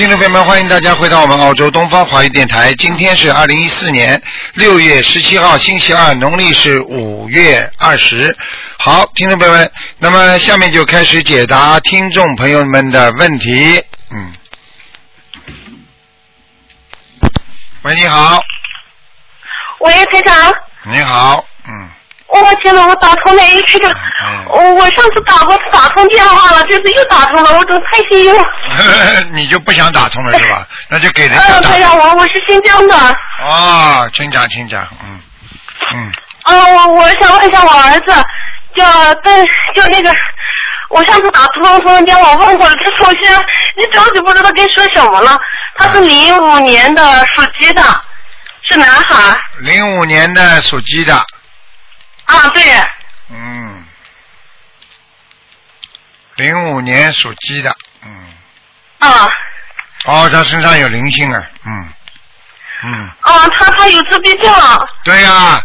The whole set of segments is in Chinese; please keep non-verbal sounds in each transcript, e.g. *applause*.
好，听众朋友们，欢迎大家回到我们澳洲东方华语电台。今天是二零一四年六月十七号，星期二，农历是五月二十。好，听众朋友们，那么下面就开始解答听众朋友们的问题。嗯。喂，你好。喂，台长。你好，嗯。我天呐，我打通了，台长。我我上次打过打通电话了，这次又打通了，我真太幸运了。*laughs* 你就不想打通了是吧？那就给人家嗯，打。台长，我我是新疆的。啊，请讲，请讲，嗯嗯。啊，我我想问一下我儿子，叫邓，叫那个，我上次打通通电话问过了，他说现在一着急不知道该说什么了。他是零五年的，属鸡的，是男孩。零五年的属鸡的，啊，对，嗯，零五年属鸡的，嗯，啊。哦，他身上有灵性啊，嗯。嗯，啊，他他有自闭症。对呀、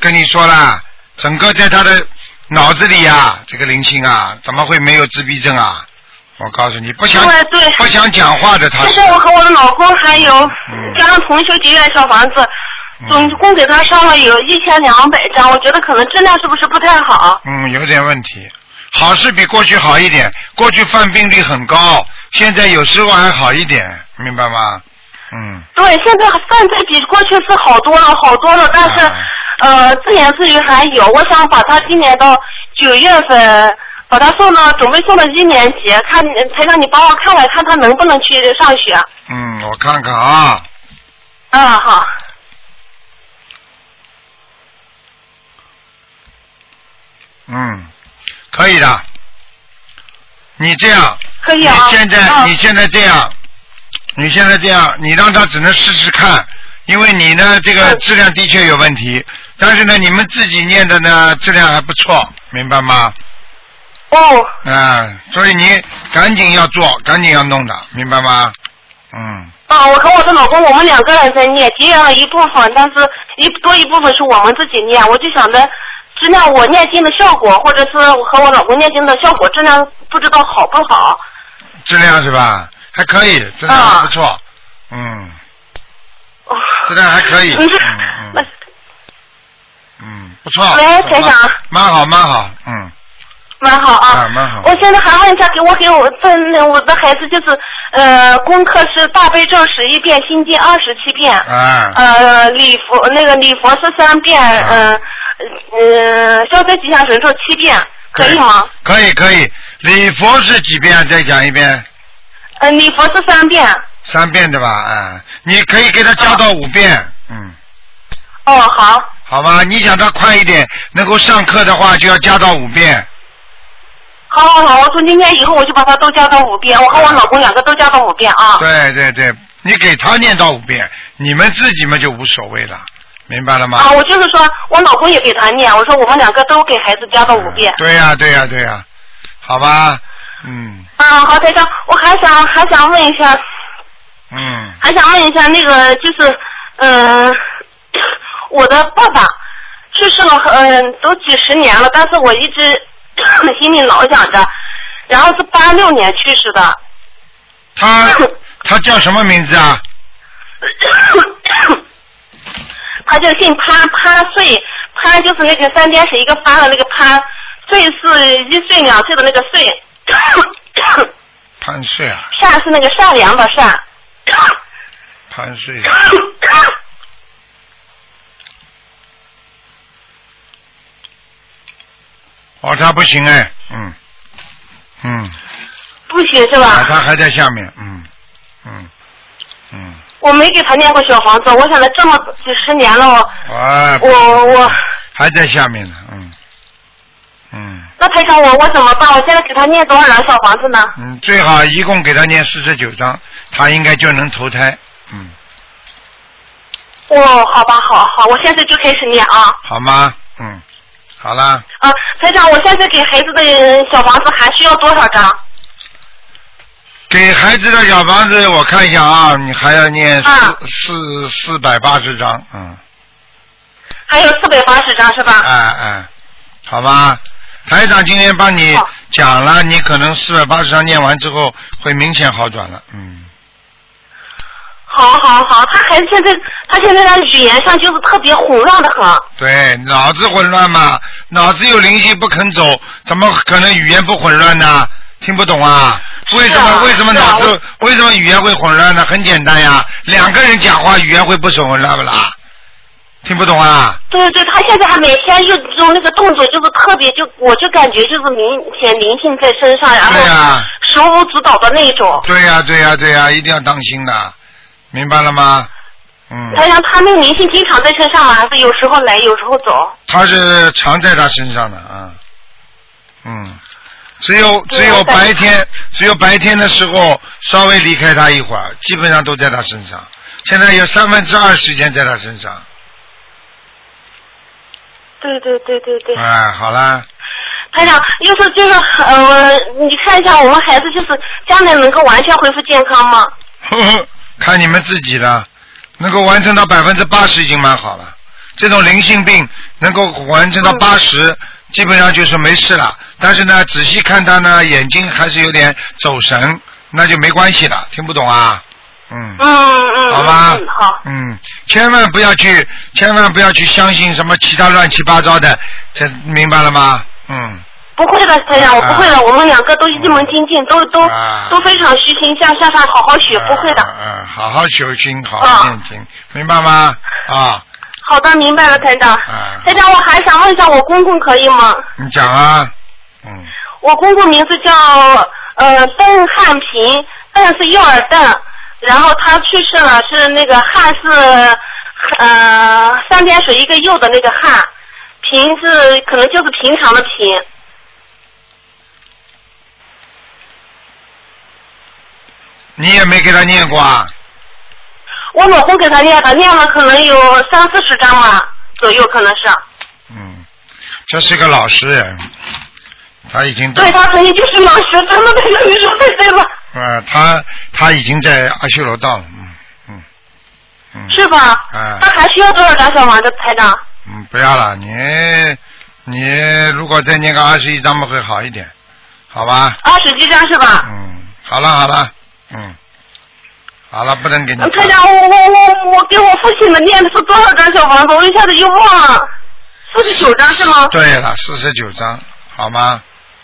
跟你说了，整个在他的脑子里呀、这个灵性啊，怎么会没有自闭症啊？我告诉你，不想不想讲话的他是，现在我和我的老公还有嗯。加上同修结缘小房子，总共给他上了有一千两百张，我觉得可能质量是不是不太好？嗯，有点问题。好是比过去好一点，过去犯病率很高，现在有时候还好一点，明白吗？嗯，对，现在犯罪比过去是好多了，好多了，但是、啊呃自言自语还有，我想把他今年到九月份。把他送到，准备送到一年级，看才让你帮我看看，看他能不能去上学。嗯，我看看啊，嗯，好，嗯，可以的。你这样，可以啊。你现在、啊你现在这样，你现在这样，你让他只能试试看，因为你呢这个嗯质量的确有问题，但是呢你们自己念的呢质量还不错，明白吗？哦，嗯，所以你赶紧要做，赶紧要弄的，明白吗？嗯，啊，我和我的老公，我们两个人在念，节约了一部分，但是一多一部分是我们自己念。我就想着，质量我念经的效果，或者是我和我老公念经的效果，质量不知道好不好。质量是吧？还可以，质量还不错，嗯，哦。质量还可以，嗯嗯。嗯，不错，喂蛮台长。蛮好蛮好，嗯，蛮好啊。啊蛮好。我现在还问一下，给我给我的那我的孩子就是呃，功课是大悲咒十一遍，心经二十七遍。啊，呃，礼佛那个礼佛是三遍，嗯嗯，消灾吉祥神咒七遍，可以吗？可以可以，礼佛是几遍？再讲一遍，呃，礼佛是三遍。三遍对吧？啊，你可以给他加到五遍，嗯，哦，好，好吧？你想他快一点，能够上课的话，就要加到五遍。好好好，我从今天以后我就把它都加到五遍，我和我老公两个都加到五遍啊。对对对，你给他念到五遍，你们自己嘛就无所谓了，明白了吗？啊，我就是说我老公也给他念，我说我们两个都给孩子加到五遍。对呀、对呀、对呀、好吧，嗯啊，好，台长，我还想还想问一下，嗯，还想问一下那个就是，嗯、我的爸爸去世了，嗯、都几十年了，但是我一直 *clears throat* 心里老想着，然后是八六年去世的，他他叫什么名字啊？*laughs* 他就姓潘，潘岁，潘就是那个三点水一个发的那个潘，岁是一岁两岁的那个岁，潘岁啊，善是那个善良的善。潘岁、啊，哦，他不行哎，嗯嗯，不行是啊，吧？他还在下面，嗯嗯嗯，我没给他念过小房子，我想了这么几十年了，我啊，我我还在下面呢，嗯嗯那台长我我怎么办？我现在给他念多少张小房子呢？嗯，最好一共给他念四十九张，他应该就能投胎，嗯，哦，好吧，好好，我现在就开始念啊好吗？嗯，好啦，啊，台长，我现在给孩子的小房子还需要多少张？给孩子的小房子，我看一下啊，你还要念四、啊四四百八十章，嗯，还有四百八十张是吧？哎哎，好吧。台长今天帮你讲了，你可能四百八十章念完之后会明显好转了，嗯好好好，他孩子现在他现在的语言上就是特别混乱的很。对，脑子混乱嘛，脑子有灵性不肯走，怎么可能语言不混乱呢？听不懂啊？为什么、啊为什么脑子、为什么语言会混乱呢？很简单呀，两个人讲话语言会不混乱不啦？听不懂啊？对对，他现在还每天就用那个动作，就是特别就，我就感觉就是明显灵性在身上，然后对呀、手舞足蹈的那种。对呀、对呀、对呀、一定要当心的，明白了吗？嗯，他像他那个灵性经常在身上吗？还是有时候来，有时候走？他是常在他身上的啊，嗯，只有只有白天，只有白天的时候稍微离开他一会儿，基本上都在他身上。现在有三分之二时间在他身上，对对对对对。哎，好啦，台长，要是就是呃，你看一下我们孩子就是将来能够完全恢复健康吗？呵呵看你们自己的，能够完成到百分之八十已经蛮好了。这种灵性病能够完成到嗯八十、基本上就是没事了。但是呢，仔细看他呢，眼睛还是有点走神，那就没关系了。听不懂啊？嗯。嗯嗯。好吧嗯，好。嗯，千万不要去，千万不要去相信什么其他乱七八糟的，这明白了吗？嗯，不会的，台长，我不会的，我们两个都一门精进，都都啊都非常虚心向向上好好学，不会的。嗯、嗯好好修心，好好念经，明白吗？啊，好的，明白了，台长。啊台长，我还想问一下，我公公可以吗？你讲啊，嗯，我公公名字叫呃邓汉平，邓是右耳邓，然后他去世了，是那个汉是呃三点水一个右的那个汉，平是可能就是平常的平。你也没给他念过啊？我老公给他念的，念了可能有三四十张吧左右，可能是。嗯，这是个老实人，他已经对他肯定就是老实，真的对的，你说对对了，呃，他他已经在阿修罗道了，嗯嗯嗯，是吧？啊他还需要多少张小王的台长？嗯，不要了，你你如果再念个二十一张嘛会好一点，好吧？二十几张是吧？嗯，好了好了，嗯，好了，不能给你嗯，台看。长，我我我我给我父亲的念的是多少张小房子？我一下子就忘了，四十九张是吗？对了，四十九张，好吗？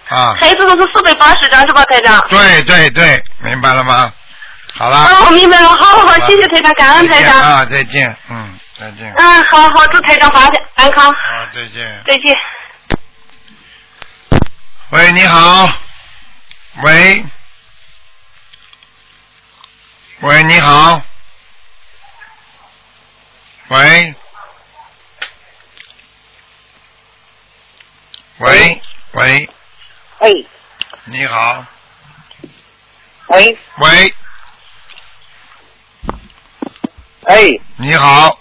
啊，孩子都是四百八十张是吧，台长？对对对，明白了吗？好了。啊，我明白了，好好好谢谢台长，感恩台长。啊，再见，嗯，再见。嗯，好好，祝台长法体安康，好，再见。再见。喂，你好。喂。喂，你好。喂。喂喂，喂，你好。喂，喂，哎，你好。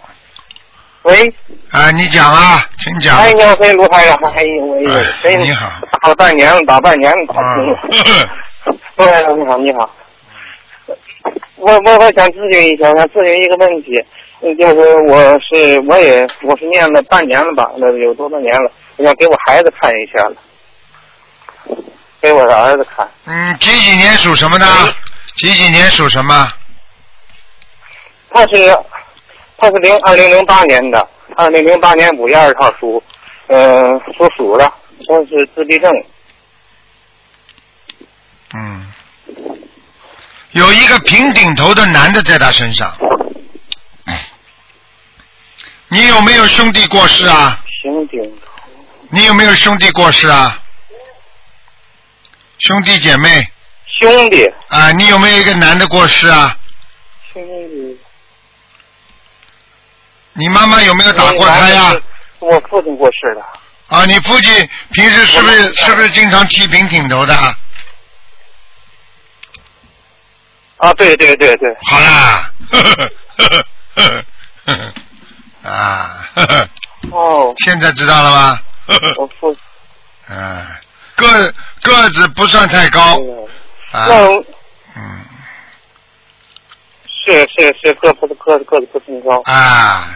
喂，啊，你讲啊，请讲。哎，你好，哎，卢台长，哎呦喂，哎你好打了半年了，打半年了，打啊通了。卢台长，你好，你好。*laughs* 我我我想咨询一下，想咨询一个问题，嗯就是我是我也我是念了半年了吧，那有多少年了？我想给我孩子看一下了，给我的儿子看。嗯，几几年属什么的？几几年属什么？他是他是零二零零八年的，二零零八年五月二十号属，嗯、属鼠的，他是自闭症。嗯，有一个平顶头的男的在他身上。你有没有兄弟过世啊？平顶你有没有兄弟过世啊？兄弟姐妹兄弟，啊，你有没有一个男的过世啊？兄弟，你妈妈有没有打过胎呀、是我父亲过世了。啊？你父亲平时是不是是不是经常剃平顶头的？啊，对对对对，好啦，呵呵呵呵呵呵呵啊，呵呵哦，现在知道了吗？呵呵我父，嗯，*laughs* 个个子不算太高。嗯。啊，那嗯。是是是个子个子个子不挺高。啊，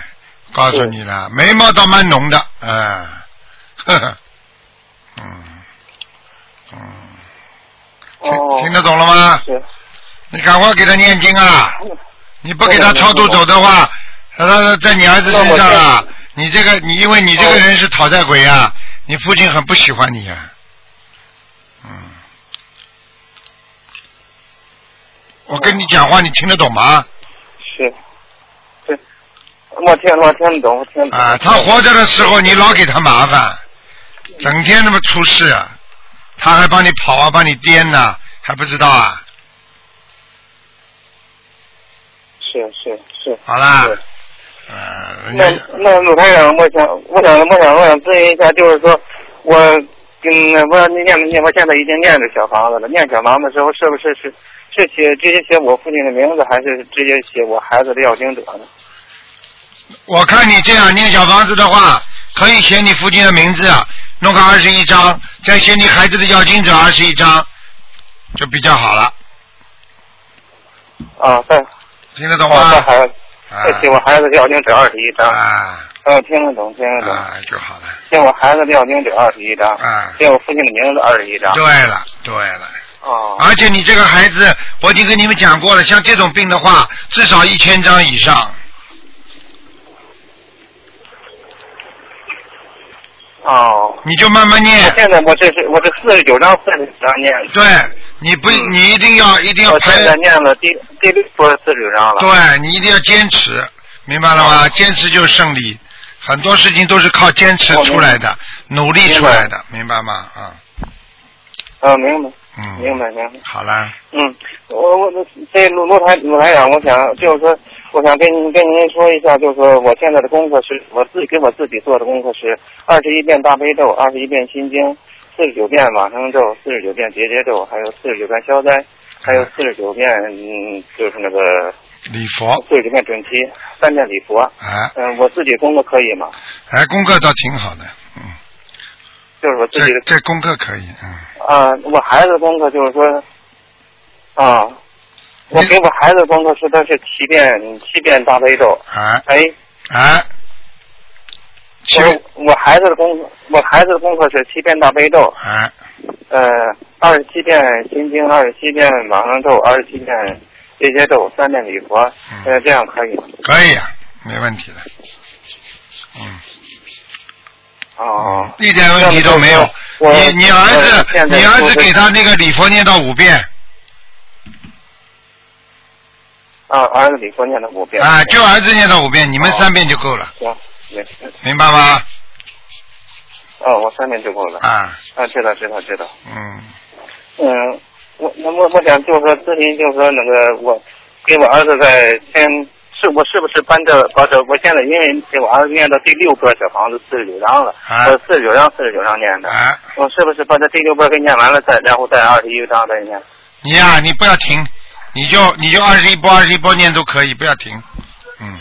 告诉你了，眉毛倒蛮浓的，嗯，呵呵，嗯。嗯，听哦，听得懂了吗？是，你赶快给他念经啊！你不给他超度走的话，他他在你儿子身上啊，你这个你因为你这个人是讨债鬼啊，你父亲很不喜欢你啊，嗯，我跟你讲话你听得懂吗？是，对，我听我听得懂，我听得懂。啊，他活着的时候你老给他麻烦，整天那么出事啊，他还帮你跑啊，帮你颠呐、还不知道啊？是是是。好啦是，呃，人那那鲁台长，我想我想我想我想咨询一下，就是说我嗯，我念念我现在已经念着小房子了，念小房子的时候是不是是是写直接写我父亲的名字，还是直接写我孩子的要经者呢？我看你这样念小房子的话，可以写你父亲的名字，啊弄个二十一张，再写你孩子的要经者二十一张，就比较好了，啊，再听得懂吗？再写我孩子的要经者二十一张。啊嗯，听得懂，听得懂。啊，就好了。写我孩子的要经者二十一张，啊，写我父亲的名字二十一张。对了，对了。哦。而且你这个孩子，我已经跟你们讲过了，像这种病的话，至少一千张以上。哦。你就慢慢念我。现在我这是我这四十九张四十九章念。对，你不，嗯你一定要一定要排我现。在念了第第六波四十九章了。对你一定要坚持，明白了吗？坚持就是胜利，很多事情都是靠坚持出来的，努力出来的，明白吗？啊，嗯，明白，嗯明嗯，白，明白。好了，嗯，我我这卢卢台卢台长，我想就是说，我想跟您跟您说一下，就是说我现在的功课是我自己给我自己做的功课是二十一遍大悲咒，二十一遍心经，四十九遍往生咒，四十九遍结节咒，还有四十九遍消灾，还有四十九遍嗯，就是那个礼佛，四十九遍准提，三遍礼佛。啊嗯，我自己功课可以吗？哎，功课倒挺好的，嗯，就是我自己的这功课可以，嗯，啊，我孩子的功课就是说，啊，我给我孩子的功课是他是七遍七遍大悲咒，哎哎，哎，七我我孩子的功课，我孩子的功课是七遍大悲咒，啊，呃，二十七遍心经，二十七遍往生咒，二十七遍这些咒，三遍礼佛，嗯呃，这样可以吗？可以啊，没问题的，嗯，哦，一点问题都没有。我你你儿我子，在你儿子给他那个礼佛念到五遍，啊，儿子礼佛念了五遍，啊，就儿子念到五遍，你们哦三遍就够了，行，明白吗？哦，我三年就够了，啊，啊，知道知道知道。嗯，嗯，我那我我想就是说咨询，就是说那个我给我儿子在先是我是不是搬这把这我现在因为给我儿子念到第六波小房子四十九章了，啊我四十九章四十九章念的，啊，我是不是把这第六波给念完了再然后再二十一章再念？你呀、你不要停，你就你就二十一波二十一波念都可以，不要停，嗯，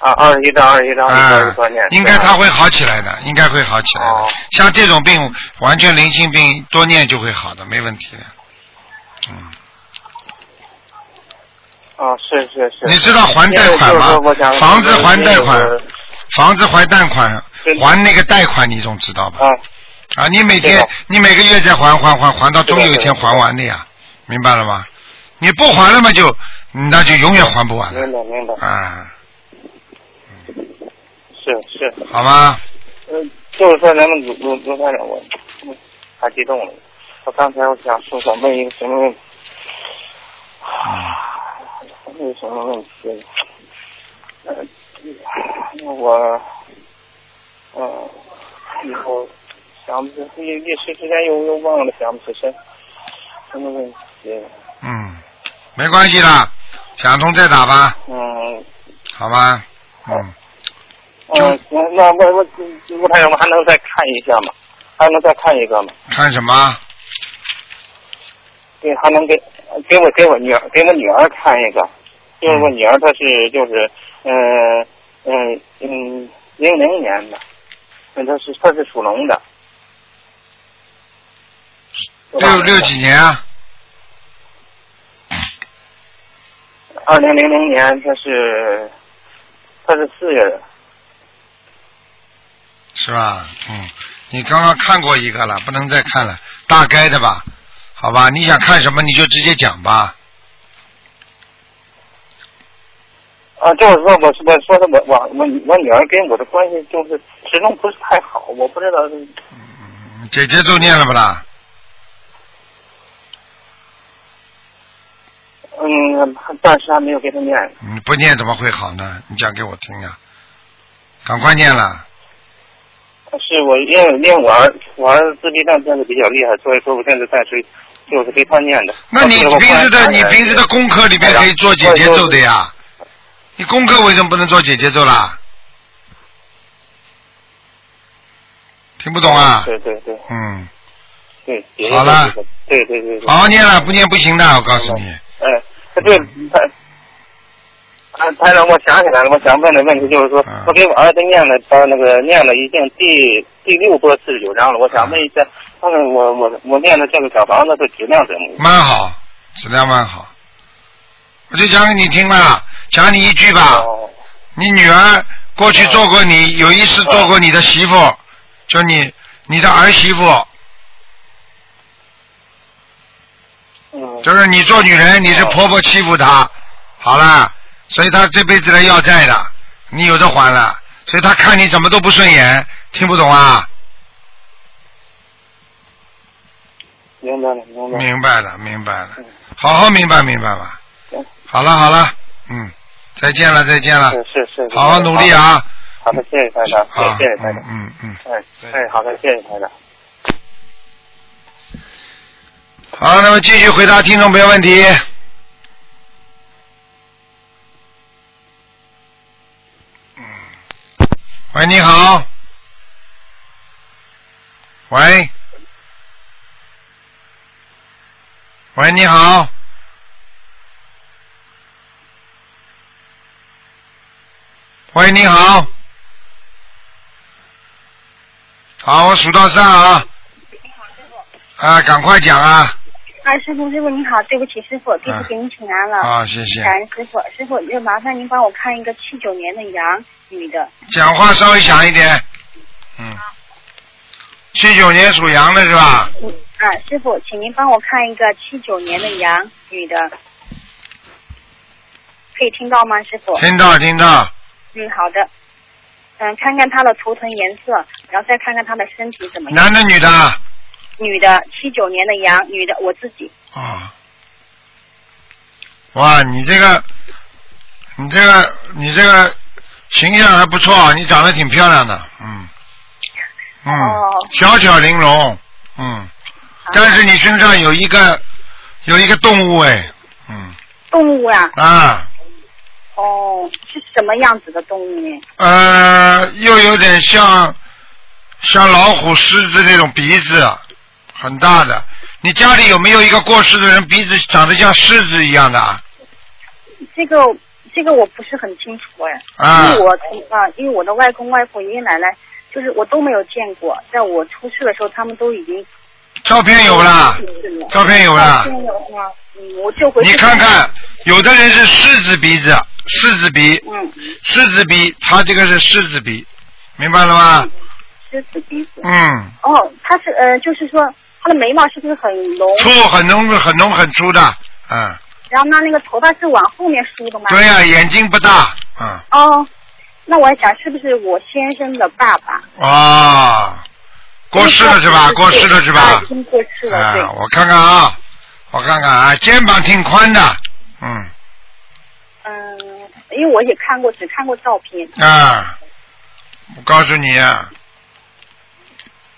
啊，二十一张二十一张，二十多年。，应该他会好起来的，应该会好起来的。哦像这种病，完全零性病，多念就会好的，没问题的。嗯，啊，是是是。你知道还贷款吗房子还贷款房子还贷款，还那个贷款，你总知道吧？啊，啊，你每天你每个月再还还还还到终有一天还完的呀，明白了吗？你不还了嘛就那就永远还不完了明白明白，啊，是是。好吗？嗯，就是说咱们卢卢卢台长，我我太激动了。我刚才我想说想问一个什么问题？问什么问题？呃，我，呃，以后想不起，一一时之间又又忘了，想不起身。什么问题？嗯，没关系的，想通再打吧，嗯好吗？嗯，嗯，那那我我卢台长，我还能再看一下吗？还能再看一个吗？看什么？对，还能给给我给我女儿给我女儿看一个，就是我女儿她是就是嗯嗯嗯零零年的，嗯她是她是属龙的，六六几年啊？二零零零年她是她是四月的，是吧？嗯，你刚刚看过一个了，不能再看了，大概的吧？好吧，你想看什么你就直接讲吧。啊，就是说我是我说的我我我我女儿跟我的关系就是始终不是太好，我不知道姐姐都念了不啦？嗯，暂时还没有给她念。你不念怎么会好呢？你讲给我听啊！赶快念了。是我因为因为我儿我儿子自闭症真的比较厉害，所以说我现在暂时就是给他念的。那你平时的你平时的功课里边可以做姐姐咒的呀，你功课为什么不能做姐姐咒啦？听不懂啊？对对对嗯，对。好了对对对对。好好念了，不念不行的，我告诉你。哎，对，他，啊，台长，我想起来了，我想问的问题就是说，嗯我给我儿子念了，到那个念了已经第第六波四十九章了，我想问一下，看看我我我念的这个小房子的质量怎么样？蛮好，质量蛮好。我就讲给你听吧，讲你一句吧。哦，你女儿过去做过你，有一次做过你的媳妇，就你你的儿媳妇，嗯，就是你做女人，你是婆婆欺负她，好了，所以他这辈子来要债的，你有的还了，所以他看你怎么都不顺眼，听不懂啊？明白了，明白了。明白了，明白了，好好明白明白吧行。好了好了，嗯，再见了再见了，是是是。好好努力啊！好的，谢谢台长，谢啊，谢谢台长。嗯嗯嗯。哎哎，好的，谢谢台长。好，那么继续回答听众朋友问题。喂，你好。喂，喂，你好。喂，你好。好，我数到三啊。啊，赶快讲啊！啊，师傅，师傅你好，对不起，师傅，弟子给您请安了。啊，谢谢感。恩师傅，师傅就麻烦您帮我看一个七九年的羊女的，讲话稍微响一点。嗯。七九年属羊的是吧？嗯啊，师傅，请您帮我看一个七九年的羊女的，可以听到吗，师傅？听到听到。嗯，好的。嗯，看看她的图腾颜色，然后再看看她的身体怎么样。男的女的？女的，七九年的羊，女的，我自己。啊。哇，你这个，你这个，你这个形象还不错，你长得挺漂亮的，嗯。嗯。哦小巧玲珑，嗯。但是你身上有一个有一个动物哎，嗯动物呀、啊哦，是什么样子的动物呢？呃，又有点像像老虎、狮子那种鼻子，很大的。你家里有没有一个过世的人鼻子长得像狮子一样的啊？这个这个我不是很清楚哎，啊。因为我从啊，因为我的外公外婆、爷爷奶奶，就是我都没有见过，在我出世的时候，他们都已经照片有啦。照片有啦？你看看，有的人是狮子鼻子，狮子鼻，嗯，狮子鼻，他这个是狮子鼻，明白了吗？狮子鼻子。嗯，哦，他是呃，就是说他的眉毛是不是很浓？粗很浓很浓很粗的，嗯，然后呢，那个头发是往后面梳的吗？对呀、眼睛不大，嗯，哦，那我还想是不是我先生的爸爸？啊，过世了是吧？过世了是吧啊？已经过世了，对啊，。我看看啊，我看看啊，肩膀挺宽的，嗯嗯，因为我也看过，只看过照片。啊，我告诉你啊，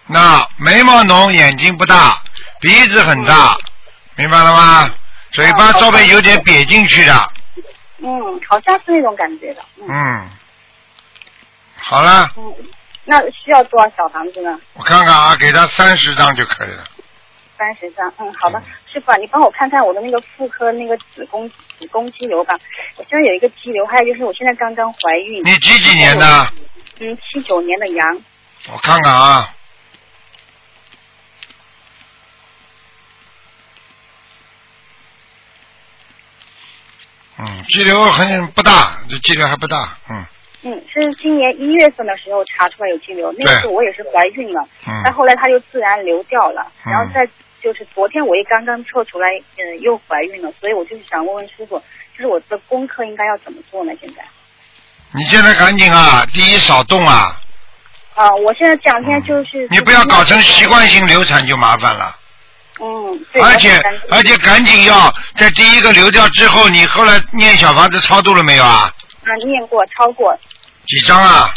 那眉毛浓，眼睛不大，鼻子很大，明白了吗？嘴巴稍微有点瘪进去的，嗯，好像是那种感觉的。嗯嗯，好了，嗯，那需要多少小房子呢？我看看啊，给他三十张就可以了。三十张。嗯，好的，师傅啊，你帮我看看我的那个妇科那个子宫子宫肌瘤吧。我现在有一个肌瘤，还有就是我现在刚刚怀孕。你几几年的？嗯，七九年的羊。我看看啊。嗯，肌瘤很不大，这肌瘤还不大，嗯嗯，是今年一月份的时候查出来有肌瘤，那个时候我也是怀孕了，嗯但后来它就自然流掉了，嗯然后在就是昨天我也刚刚测出来，呃，又怀孕了，所以我就是想问问师傅，就是我的功课应该要怎么做呢？现在？你现在赶紧啊，第一少动啊，啊，我现在这两天就是。你不要搞成习惯性流产就麻烦了。嗯，对。而且而且赶紧要在第一个流掉之后，你后来念小房子超度了没有啊？啊，念过超过，几张啊？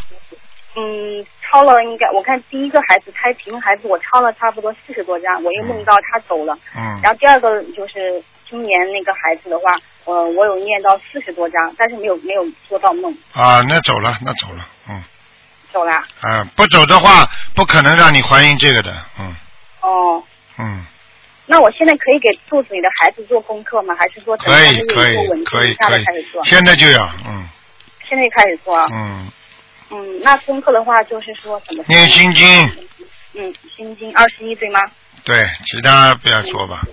嗯，超了应该我看第一个孩子胎平孩子我超了差不多四十多张，我又梦到他走了。嗯然后第二个就是今年那个孩子的话，呃，我有念到四十多张，但是没有没有做到梦啊，那走了，那走了，嗯，走了。啊，不走的话，不可能让你怀孕这个的，嗯哦，嗯，那我现在可以给肚子里的孩子做功课吗？还是说等可以可以可以可以现在就要，嗯现在就开始做啊。嗯，嗯，那功课的话就是说怎么？念心经。嗯，心经二十一对吗？对，其他不要说吧。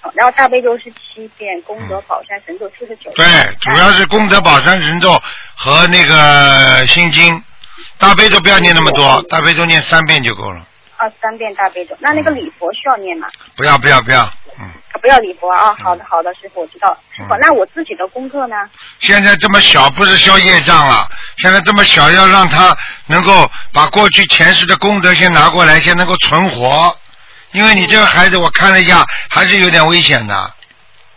好然后大悲咒是七遍，功德宝山神咒四十九。对，主要是功德宝山神咒和那个心经，大悲咒不要念那么多，大悲咒念三遍就够了。啊，三遍大悲咒。那那个礼佛需要念吗？不要不要不要，嗯，啊，不要礼佛啊。好的好的，师傅我知道了。师傅，嗯那我自己的功课呢？现在这么小不是消业障了，现在这么小要让他能够把过去前世的功德先拿过来，先能够存活。因为你这个孩子我看了一下，还是有点危险的，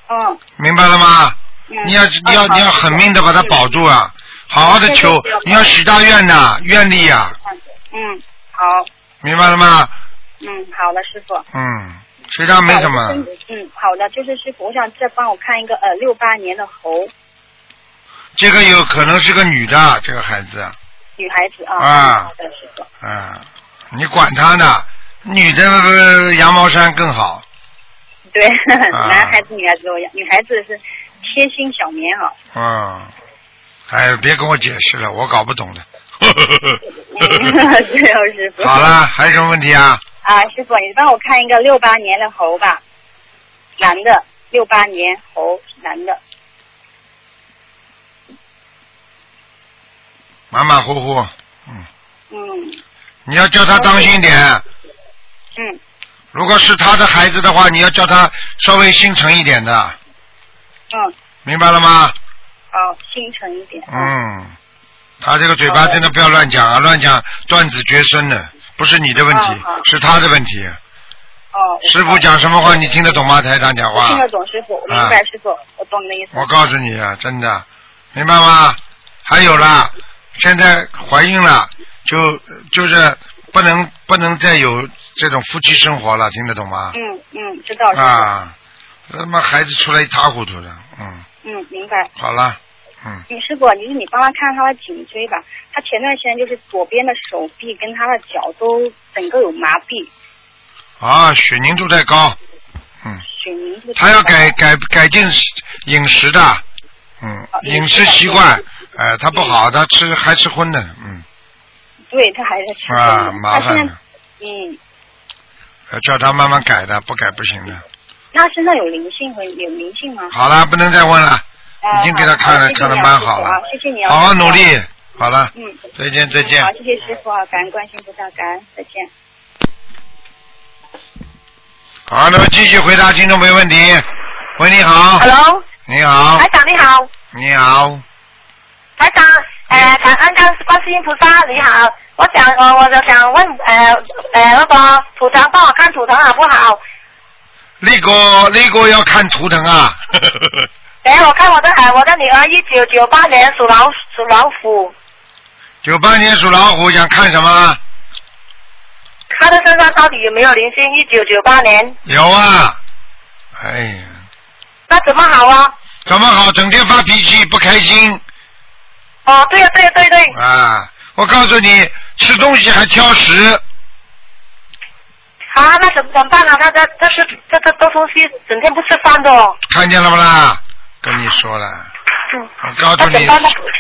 嗯。明白了吗？嗯你要你要嗯你要狠命的把他保住啊，好好的求你要许大愿呐，愿力呀，嗯，好，明白了吗？嗯，好的，师傅。嗯，其他没什么。嗯，好的，就是师傅，我想再帮我看一个呃六八年的猴这个有可能是个女的，这个孩子，女孩子啊。啊好的，师傅。啊，你管他呢？女的呃羊毛衫更好，对，啊 *laughs* 男孩子、女孩子都一样，女孩子是贴心小棉袄。嗯，哎，别跟我解释了，我搞不懂的。是哦，师傅。好了，还有什么问题啊？啊，师傅，你帮我看一个六八年的猴吧，男的，六八年猴，男的。马马虎虎，嗯，嗯你要叫他当心点。嗯，如果是他的孩子的话，你要叫他稍微心诚一点的，嗯，明白了吗？好，心诚一点。嗯，他这个嘴巴真的不要乱讲啊，乱讲断子绝孙的，不是你的问题哦，是他的问题。哦。我师傅讲什么话你听得懂吗？台长讲话听，得懂，师傅，我明白，师傅，我懂你的意思。我告诉你啊，真的，明白吗？还有啦，现在怀孕了，就就是不能不能再有这种夫妻生活了，听得懂吗？嗯嗯，知道，啊，他妈孩子出来一塌糊涂的，嗯，嗯，明白。好了，嗯，你师傅，你是你帮他看他的颈椎吧？他前段时间就是左边的手臂跟他的脚都整个有麻痹，啊，血凝度太高，嗯，血凝度。他要改。改改进饮食的，嗯哦，饮食习惯，呃，他不好，他吃还吃荤的，嗯，对他还是吃啊，荤的他现在麻烦了，嗯，要叫他慢慢改的，不改不行的。那身上有灵性和有灵性吗？好了，不能再问了，啊已经给他看了，看的蛮好了，谢谢你啊，好好努力，好了，嗯，再见再见好，。谢谢师傅啊，感恩观世音菩萨，感恩，再见。好，那么继续回答听众朋友问题。喂，你好。Hello，你好台，长你好，你好，台长，呃，感恩观观世音菩萨你好，我想我，我就想问呃呃那个图腾帮我看图腾好不好？那个那个要看图腾啊。*laughs* 等下我看我的孩我的女儿一九九八年属老属老虎，九八年属老虎，想看什么？她的身上到底有没有灵性？一九九八年，有啊。哎呀，那怎么好啊？怎么好？整天发脾气，不开心哦，对呀、对呀、对对，啊！我告诉你，吃东西还挑食，啊，那怎么怎么办啊？他这这是这这这东西整天不吃饭的哦。看见了不啦？跟你说了，嗯，我告诉你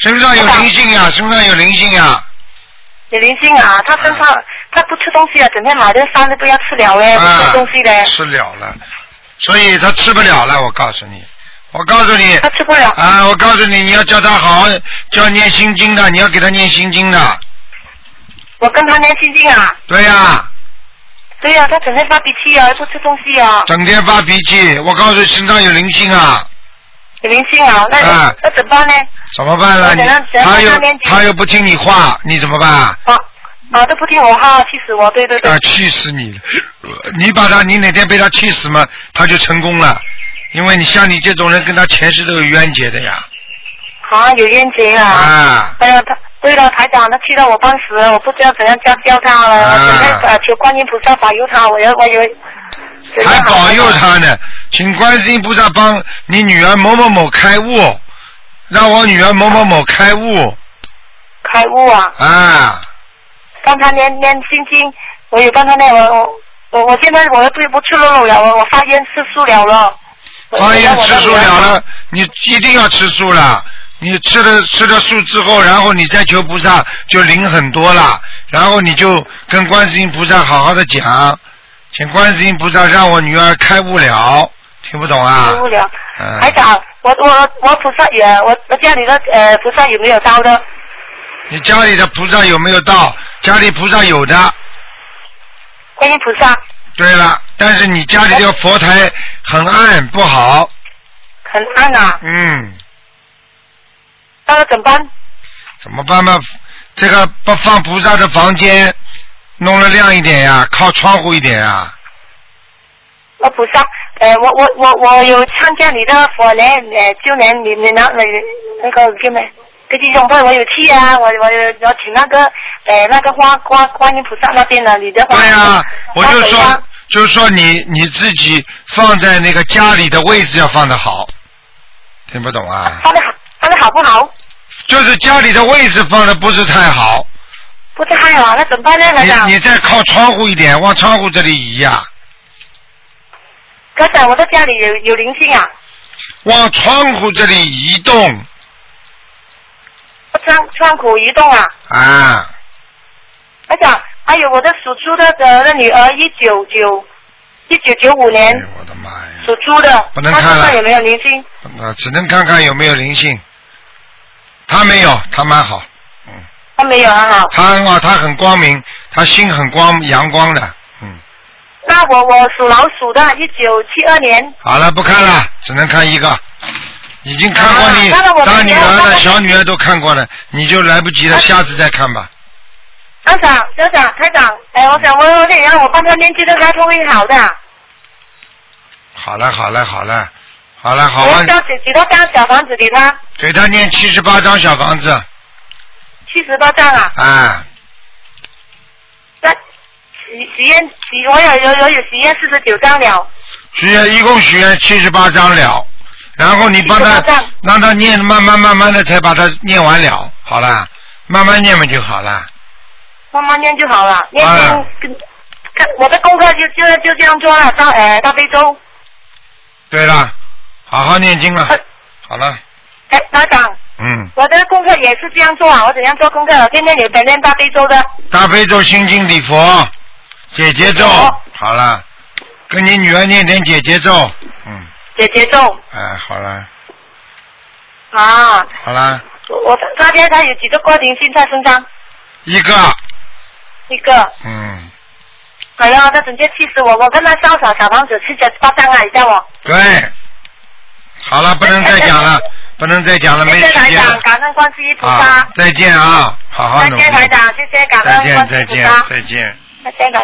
身上有灵性呀，身上有灵性呀。有灵性啊，他身上他不吃东西啊，整天买的饭都不要吃了嘞，不啊吃东西的，吃了了，所以他吃不了了。我告诉你，我告诉你他吃不了。啊，我告诉你，你要叫他好好叫念心经的，你要给他念心经的。我跟他念心经啊，对呀、对呀、他整天发脾气啊，不吃东西啊，整天发脾气，我告诉你身上有灵性啊，有灵性啊，那、啊那怎么办呢？怎么办呢？他又他又不听你话，你怎么办？啊啊，都不听我话，气死我！对对对，啊，气死你了！你把他，你哪天被他气死嘛，他就成功了，因为你像你这种人，跟他前世都有冤结的呀。啊，有冤结啊！啊，哎呀，他对了，台长，他气到我半死，我不知道怎样教教他了，啊我整天呃求观音菩萨保佑他，我要我有。还保佑他呢，请观世音菩萨帮你女儿某某某开悟，让我女儿某某某开悟开悟啊！啊！帮他念念心经，我也帮他念，我我我我现在我不不吃肉了，我我发烟吃素了了。发烟吃素了了，你一定要吃素了。你吃了吃了素之后，然后你再求菩萨就灵很多了，然后你就跟观世音菩萨好好的讲，请观世音菩萨让我女儿开悟了，听不懂啊？开悟了。嗯台长，我我我菩萨也我我家里的呃菩萨有没有到的？你家里的菩萨有没有到？家里菩萨有的。观音菩萨对了，但是你家里这个佛台很暗，不好。很暗啊，嗯，那个怎么办？怎么办嘛？这个不放菩萨的房间，弄得亮一点呀，靠窗户一点呀。我菩萨，呃，我我我我有参加你的佛年呃旧年你你那那那个叫咩？跟弟兄会我有去啊，我我有我请那个呃那个花花观音菩萨那边的你的花。对呀、我就说，就是说你你自己放在那个家里的位置要放的好，听不懂啊？放的好，放的好不好？就是家里的位置放的不是太好，不是还好，那怎么办呢，台长你？你再靠窗户一点，往窗户这里移呀、台长，我在家里有有灵性啊，往窗户这里移动窗窗口移动啊。啊。台长，还有我的属猪的的的女儿，一九九一九九五年哎我的妈呀！属猪的，不能看有没有灵性？啊，只能看看有没有灵性。他没有，他蛮好，她没有很好。他很好，他很光明，他心很光阳光的，嗯。那我我属老鼠的，一九七二年，好了，不看了，只能看一个。已经看过你大女儿的那个小女儿都看过了，你就来不及了，下次再看吧。台长，台长，台长，哎，我想问问你，让我帮他念这个开通会好的。好了，好了，好了，好了，好我要吧，交几几多张小房子给他？给他念七十八张小房子，七十八张啊？啊，那许许愿许我有有有有许愿四十九张了，许愿一共许愿七十八张了，然后你帮他让他念，慢慢慢慢的才把它念完了，好了，慢慢念嘛就好了。慢慢念就好了。念啊经跟看我的功课就就就这样做了，大呃大悲咒。对了，好好念经了呃，好了，哎，台长，嗯，我的功课也是这样做啊，我怎样做功课？我天天有在念大悲咒的。大悲咒、心经、礼佛、姐姐咒。好，了，跟你女儿念点姐姐咒，嗯，姐姐咒。哎，好了，啊，好了，我我他家他有几个过灵性在身上？一个，一个，嗯，哎呀，他整天气死我！我跟他烧小小房子七十八张啊，你叫我。对，好了，不能再讲了，不能再讲了，没谢谢台长，时间了感恩观世音菩萨啊。，再见啊，好好再努力，见台长，谢谢感再见，恩观世再见音菩萨，。再见。再见台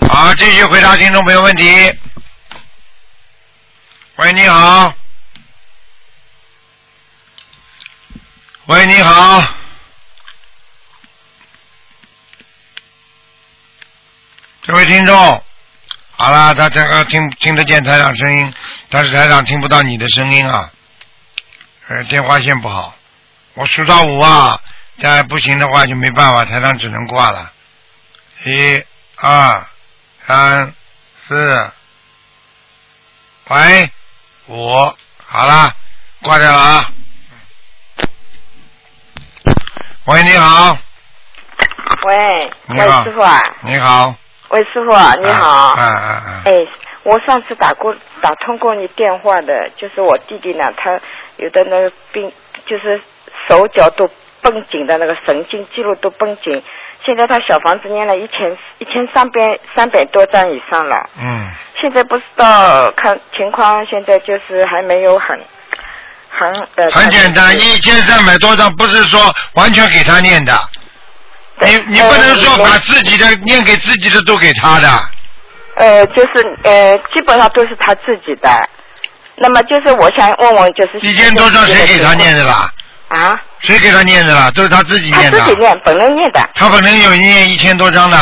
长。好，继续回答听众朋友问题。喂，你好。喂，你好。这位听众，好了，他这个听听得见台长声音，但是台长听不到你的声音啊。呃，电话线不好，我数到五啊，再不行的话就没办法，台长只能挂了。一、二、三、四，喂，五，好了，挂掉了啊。喂，你好，喂，你好喂，师傅啊，你好，喂，师傅啊，你好。啊啊啊！哎，我上次打过打通过你电话的，就是我弟弟呢，他有的那个病，就是手脚都绷紧的那个神经肌肉都绷紧，现在他小房子念了一千一千三百三百多张以上了，嗯，现在不知道看情况，现在就是还没有很很呃。很简单，一千三百多张不是说完全给他念的，你你不能说呃把自己的念给自己的都给他的，呃，就是呃，基本上都是他自己的。那么就是我想问问，就是一千多张谁给他念的啦？啊？谁给他念的啦？都是他自己念的他自。己念，本人念的。他本人有念一千多张的，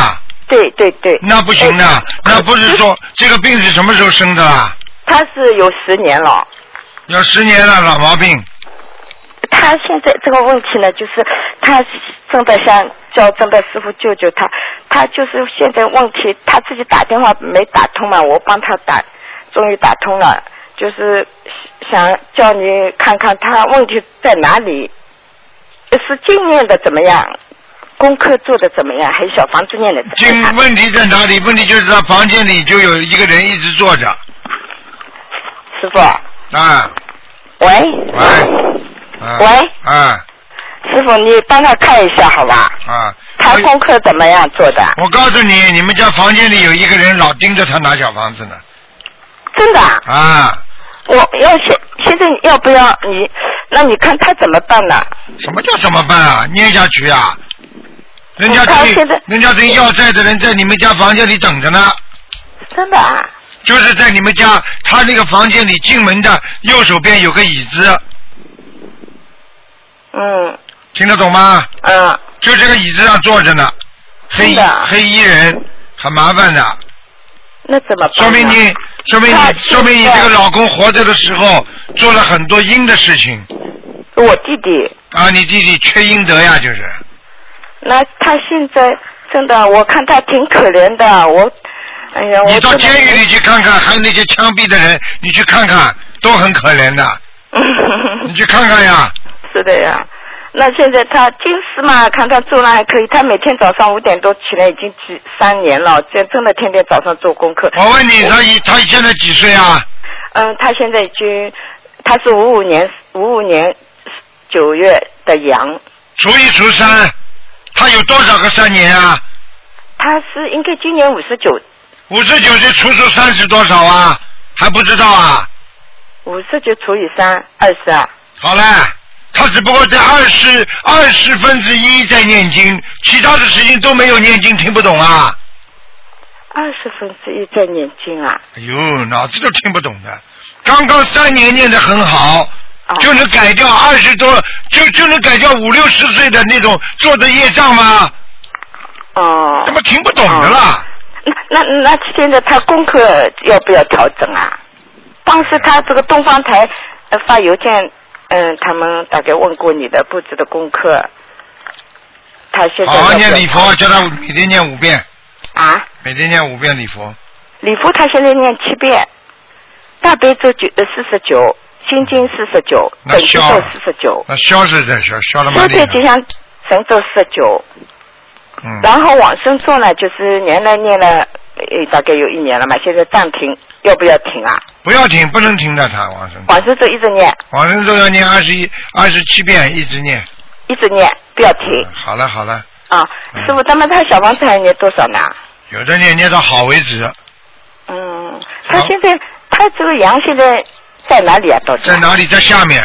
对对对。那不行的呃，那不是说这个病是什么时候生的啦？他是有十年了。有十年了，老毛病。他现在这个问题呢，就是他真的想叫正在师傅救救他。他就是现在问题，他自己打电话没打通嘛，我帮他打，终于打通了，就是想叫你看看他问题在哪里，是经念的怎么样，功课做的怎么样，还有小房子念的怎么样？经问题在哪里？问题就是他房间里就有一个人一直坐着。师傅，啊，喂，喂，啊。喂啊师傅，你帮他看一下好吧？啊！他功课怎么样做的？我告诉你，你们家房间里有一个人老盯着他拿小房子呢真的啊？啊！我要现现在要不要你？那你看他怎么办呢？什么叫怎么办啊？捏下去啊！人家这他现在人家这要债的人在你们家房间里等着呢，真的啊？就是在你们家他那个房间里进门的右手边有个椅子，嗯听得懂吗？嗯，就这个椅子上坐着呢，黑真的啊黑衣人，很麻烦的。那怎么办？说明你，说明你，说明你这个老公活着的时候做了很多阴的事情我弟弟，啊！你弟弟缺阴德呀，就是。那他现在真的，我看他挺可怜的。我，哎呀，我你到监狱里去看看，还有那些枪毙的人，你去看看，都很可怜的。*laughs* 你去看看呀，是的呀。那现在他近视嘛，看他做了还可以。他每天早上五点多起来，已经几三年了，这真的天天早上做功课。我问你，他一他现在几岁啊？嗯，他现在已经，他是五五年五五年九月的羊，除一除三，他有多少个三年啊？他是应该今年五十九，五十九岁除出三是多少啊？还不知道啊？五十九除以三二十啊。好了，他只不过在二十二十分之一在念经，其他的事情都没有念经，听不懂啊？二十分之一在念经啊！哎呦，脑子都听不懂的。刚刚三年念得很好，哦就能改掉二十多，就就能改掉五六十岁的那种做的业障吗？哦怎，么听不懂的啦？那那那现在他功课要不要调整啊？当时他这个东方台呃发邮件，嗯，他们大概问过你的布置的功课，他现在好好念礼佛，叫他每天念五遍，啊？每天念五遍礼佛。礼佛他现在念七遍，大悲咒九呃四十九，心经四十九，那本咒消四十九，那消是在消，消了消蛮厉害。灾吉祥神咒四十九，嗯，然后往生咒呢，就是原来念了呃大概有一年了嘛，现在暂停，要不要停啊？不要停，不能停的，他往生。往生咒一直念，往生咒要念二十一、二十七遍，一直念。一直念，不要停嗯好了好了，啊！嗯师傅，咱们他小房子还念多少呢？有的念念到好为止，嗯，他现在他这个羊现在在哪里啊？到底在哪里？在下面，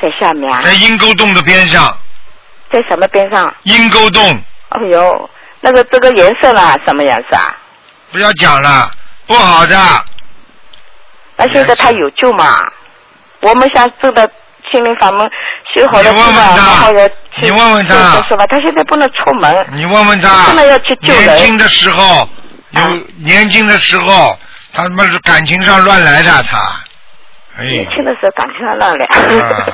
在下面啊？在阴沟洞的边上，在什么边上？阴沟洞。哎呦，那个这个颜色呢？什么颜色啊？不要讲了，不好的。那现在他有救吗？我们想这个心灵法门修好了你问问之后，他然后要你问问他。是吧？他现在不能出门，你问问他真的要去，救人。年轻的时候有啊年轻的时候，他他妈是感情上乱来的他，哎，年轻的时候感情上乱来。啊。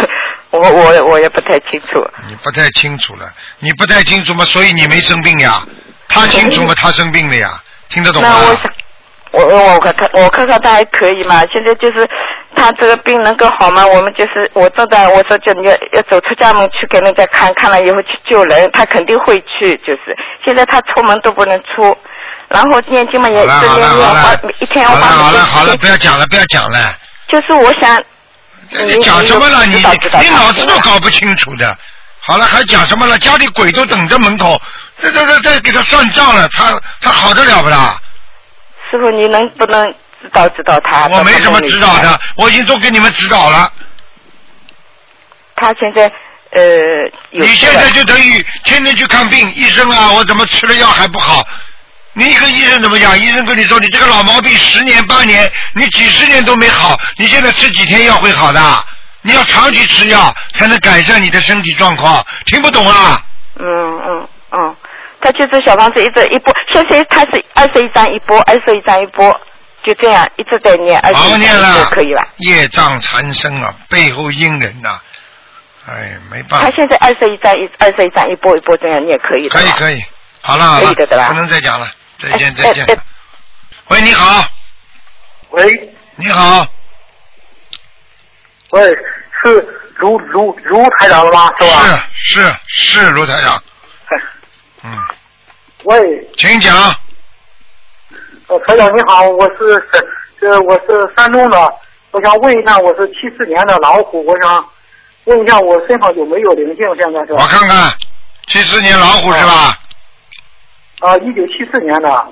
*laughs* 我我我也不太清楚。你不太清楚了，你不太清楚嘛，所以你没生病呀，他清楚嘛，他生病了呀，听得懂吗那？我想，我我我看看我看看他还可以嘛。现在就是他这个病能够好吗？我们就是我正在我说叫你要要走出家门去给人家看看了以后去救人，他肯定会去。就是现在他出门都不能出，然后念经嘛也好了好了是念念好了花，一天要好了花好了好了，不要讲了不要讲了，就是我想，你讲什么了？你你脑子都搞不清楚的。好了，还讲什么了？家里鬼都等着门口，这这这这给他算账了，他他好得了不啦？师傅，你能不能指导指导他？我没什么指导的，我已经都给你们指导了。他现在呃有你现在就等于天天去看病，医生啊，我怎么吃了药还不好？你一个医生怎么讲？医生跟你说，你这个老毛病十年八年，你几十年都没好，你现在吃几天药会好的？你要长期吃药才能改善你的身体状况，听不懂啊？嗯嗯嗯，他就是小房子一直一波，现在他是二十一张一波，二十一张一波，就这样一直在念，二十一张一波了，可以了？业障缠身啊，背后阴人呐、哎，没办法，他现在二十一张一二十一张一波一波这样念可以的。可以可以，好了好了，可以的对吧不能再讲了，再见哎再见哎哎。喂，你好，喂你好，喂，是卢卢卢台长了吗？是吧？是是是卢台长，嗯，喂，请讲。呃，台长你好，我是山，呃，我是山东的，我想问一下，我是七四年的老虎，我想问一下我身上有没有灵性？现在是我看看，七四年老虎是吧？啊，一九七四年的，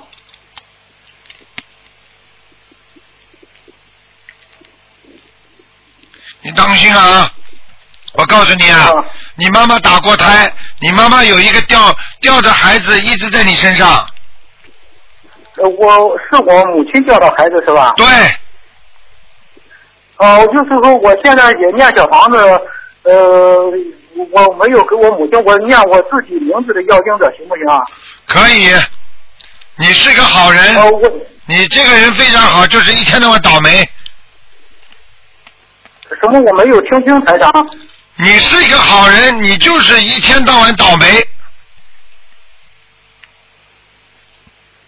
你当心啊！我告诉你啊啊，你妈妈打过胎，你妈妈有一个掉掉的孩子一直在你身上，呃，我是我母亲掉的孩子是吧？对，哦、就是说我现在也念小房子，呃，我没有给我母亲，我念我自己名字的要经者行不行啊？可以。你是个好人，呃，我你这个人非常好，就是一天到晚倒霉。什么我没有听清台长。你是一个好人，你就是一天到晚倒霉。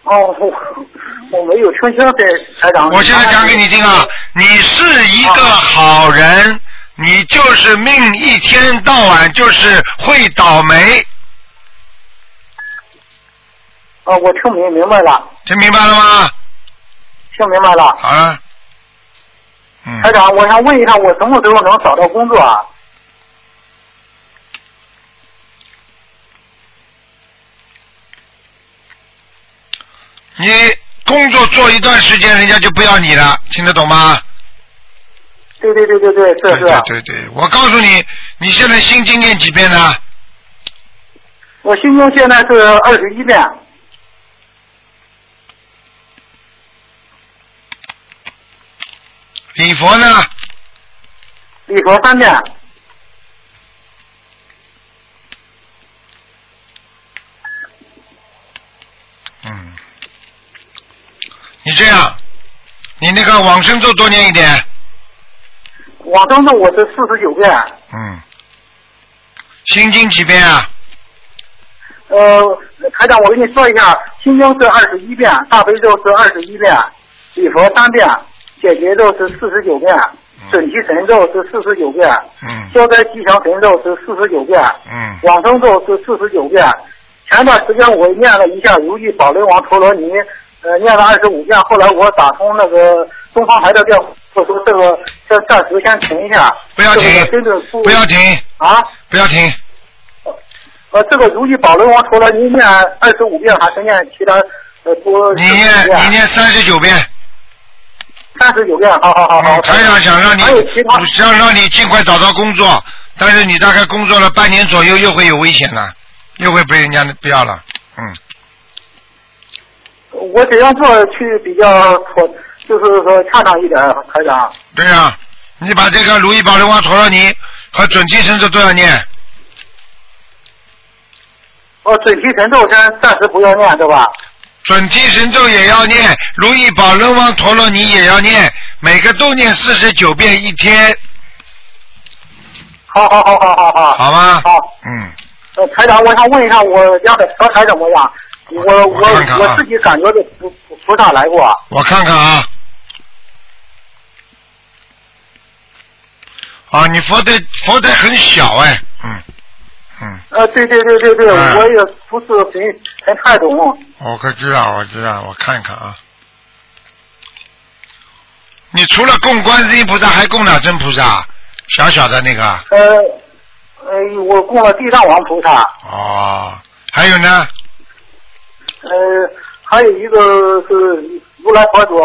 哦，我我没有听清这台长。我现在讲给你听啊，你是一个好人，你就是命一天到晚就是会倒霉，哦，我听明明白了，听明白了吗？听明白了。好了，嗯，台长，我想问一下，我什么时候能找到工作啊？你工作做一段时间，人家就不要你了，听得懂吗？对对对对对，对是是。对对，我告诉你，你现在心经念几遍呢？我心经现在是二十一遍，礼佛呢？礼佛三遍。嗯，你这样，你那个往生咒多念一点，往生咒我是四十九遍，嗯，心经几遍啊？呃，台长，我跟你说一下，心经是二十一遍，大悲咒是二十一遍，礼佛三遍，解结咒是四十九遍，准提神咒是四十九遍，嗯。消灾吉祥神咒是四十九遍，嗯。往生咒是四十九遍。前段时间我念了一下如意宝轮王陀罗尼，呃，念了二十五遍。后来我打通那个东方台的电话，我说这个这暂时先停一下。不要停这个不不要停，啊。不要停，呃，这个如意宝轮王陀罗尼念二十五遍，还是念其他呃多？你念你念三十九遍。三十九遍，好好好好。嗯，台长想让你想让你尽快找到工作，但是你大概工作了半年左右，又会有危险了，又会被人家不要了。嗯，我怎样做去比较妥，就是说恰当一点，台长？对呀、你把这个如意宝轮王陀罗尼和准提神咒都要念，哦，准提神咒先暂时不要念，对吧？准提神咒也要念，如意宝轮王陀罗尼也要念，每个都念四十九遍一天，好好好好好好。好吗？好。嗯，呃，台长，我想问一下我家的调台怎么样？我我我自己感觉的菩菩菩萨来过。我看看啊。啊，你佛台佛台很小哎，嗯嗯，呃，对对对对对，嗯我也不是很很太懂。我可知道，我知道，我看看啊。你除了供观世音菩萨，还供哪尊菩萨？小小的那个，呃呃，我供了地藏王菩萨，哦，还有呢？呃，还有一个是如来佛祖，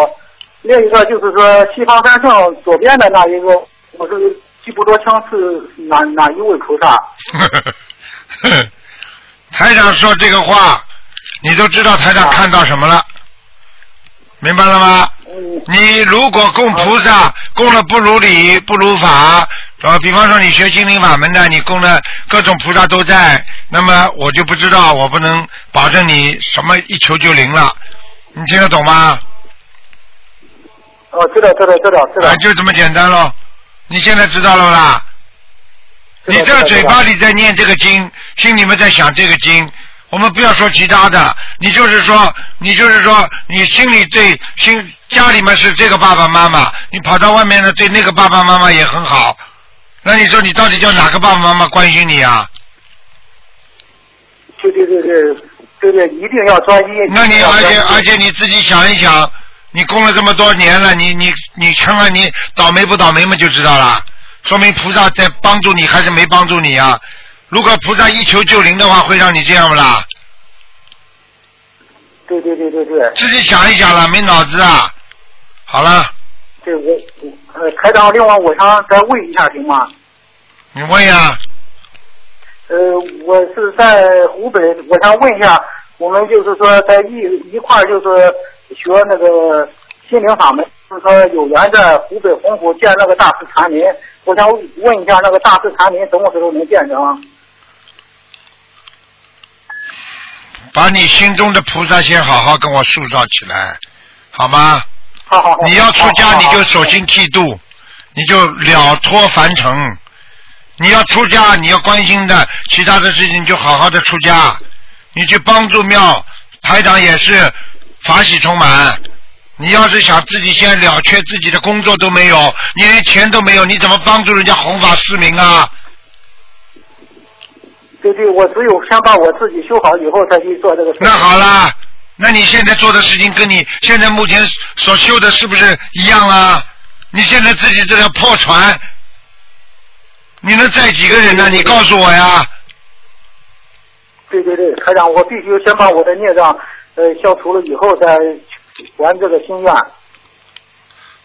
另一个就是说西方三圣左边的那一个，我是记不多清是哪哪一位菩萨。*laughs* 台长说这个话，你都知道台长看到什么了，明白了吗？嗯，你如果供菩萨供了不如理不如法，呃，比方说你学心灵法门的，你供的各种菩萨都在，那么我就不知道，我不能保证你什么一求就灵了，你听得懂吗？哦，知道知道知道知道啊，。就这么简单咯。你现在知道了啦？你这个嘴巴里在念这个经，心里面在想这个经。我们不要说其他的，你就是说，你就是说，你心里对心家里面是这个爸爸妈妈，你跑到外面呢对那个爸爸妈妈也很好，那你说你到底叫哪个爸爸妈妈关心你啊？对对对对对对，一定要专一。那你而且而且你自己想一想，你供了这么多年了，你你你看看你倒霉不倒霉嘛就知道了，说明菩萨在帮助你还是没帮助你啊？如果菩萨一求就灵的话，会让你这样不啦？对对对对对，自己想一想了，没脑子啊！好了，对我我呃，台长，另外我想再问一下行吗？你问呀，呃，我是在湖北，我想问一下，我们就是说在一一块儿就是学那个心灵法门，就是说有缘在湖北洪湖见那个大师禅林，我想问一下那个大师禅林什么时候能见着啊？把你心中的菩萨先好好跟我塑造起来，好吗？好好好。你要出家，你就守心剃度，你就了脱凡尘。你要出家，你要关心的其他的事情，就好好的出家。你去帮助庙，台长也是法喜充满。你要是想自己先了却自己的工作都没有，你连钱都没有，你怎么帮助人家弘法市民啊？对对，我只有先把我自己修好以后，再去做这个事。那好啦，那你现在做的事情跟你现在目前所修的是不是一样啊？你现在自己这条破船，你能载几个人呢？你告诉我呀。对对对，台长，我必须先把我的孽障呃消除了以后，再还这个心愿。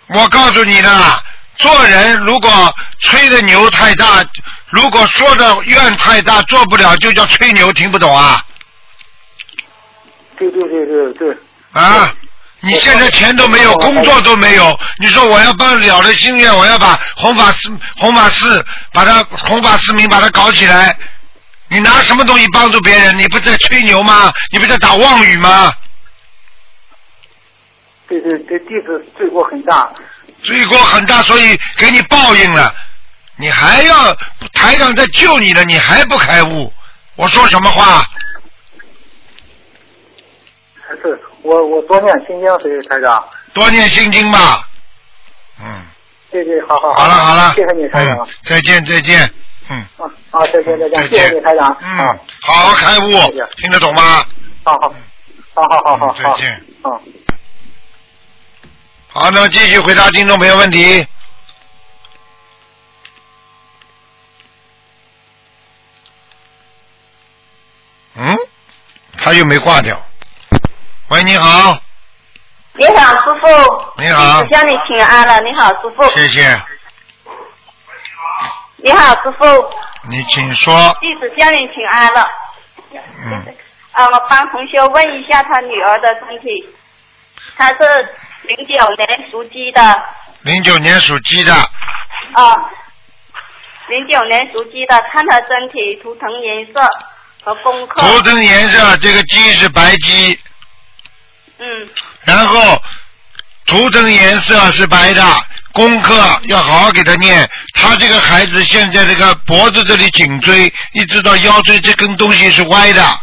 我告诉你的，做人如果吹的牛太大，如果说的愿太大，做不了就叫吹牛，听不懂啊？对对对对对。啊！你现在钱都没有，工作都没有，你说我要办了了心愿，我要把弘法寺、弘法寺把它弘法市民把它搞起来，你拿什么东西帮助别人？你不在吹牛吗？你不在打妄语吗？对对对，弟子罪过很大。罪过很大，所以给你报应了。你还要台长在救你了，你还不开悟？我说什么话？还是我我多念心经，所以台长。多念心经吧。嗯，对对，好好好了好了，谢谢你台长。嗯，再见再见。嗯，啊啊，再见再见，谢谢你台长。嗯啊，，好好开悟谢谢，听得懂吗？好好，好好好好好。嗯再见。啊。好，那么继续回答听众朋友问题。嗯，他又没挂掉。喂，你好，你好，师傅。你好向你请安了。你好，师傅。谢谢，你好，师傅。你请说。弟子向你请安了。嗯，啊，我帮同学问一下他女儿的身体。她是零九年属鸡的，零九年属鸡的，啊，零九年属鸡的，看她身体图腾颜色和功课。图腾颜色，这个鸡是白鸡，嗯，然后图腾颜色是白的，功课要好好给他念。他这个孩子现在这个脖子这里颈椎一直到腰椎这根东西是歪的，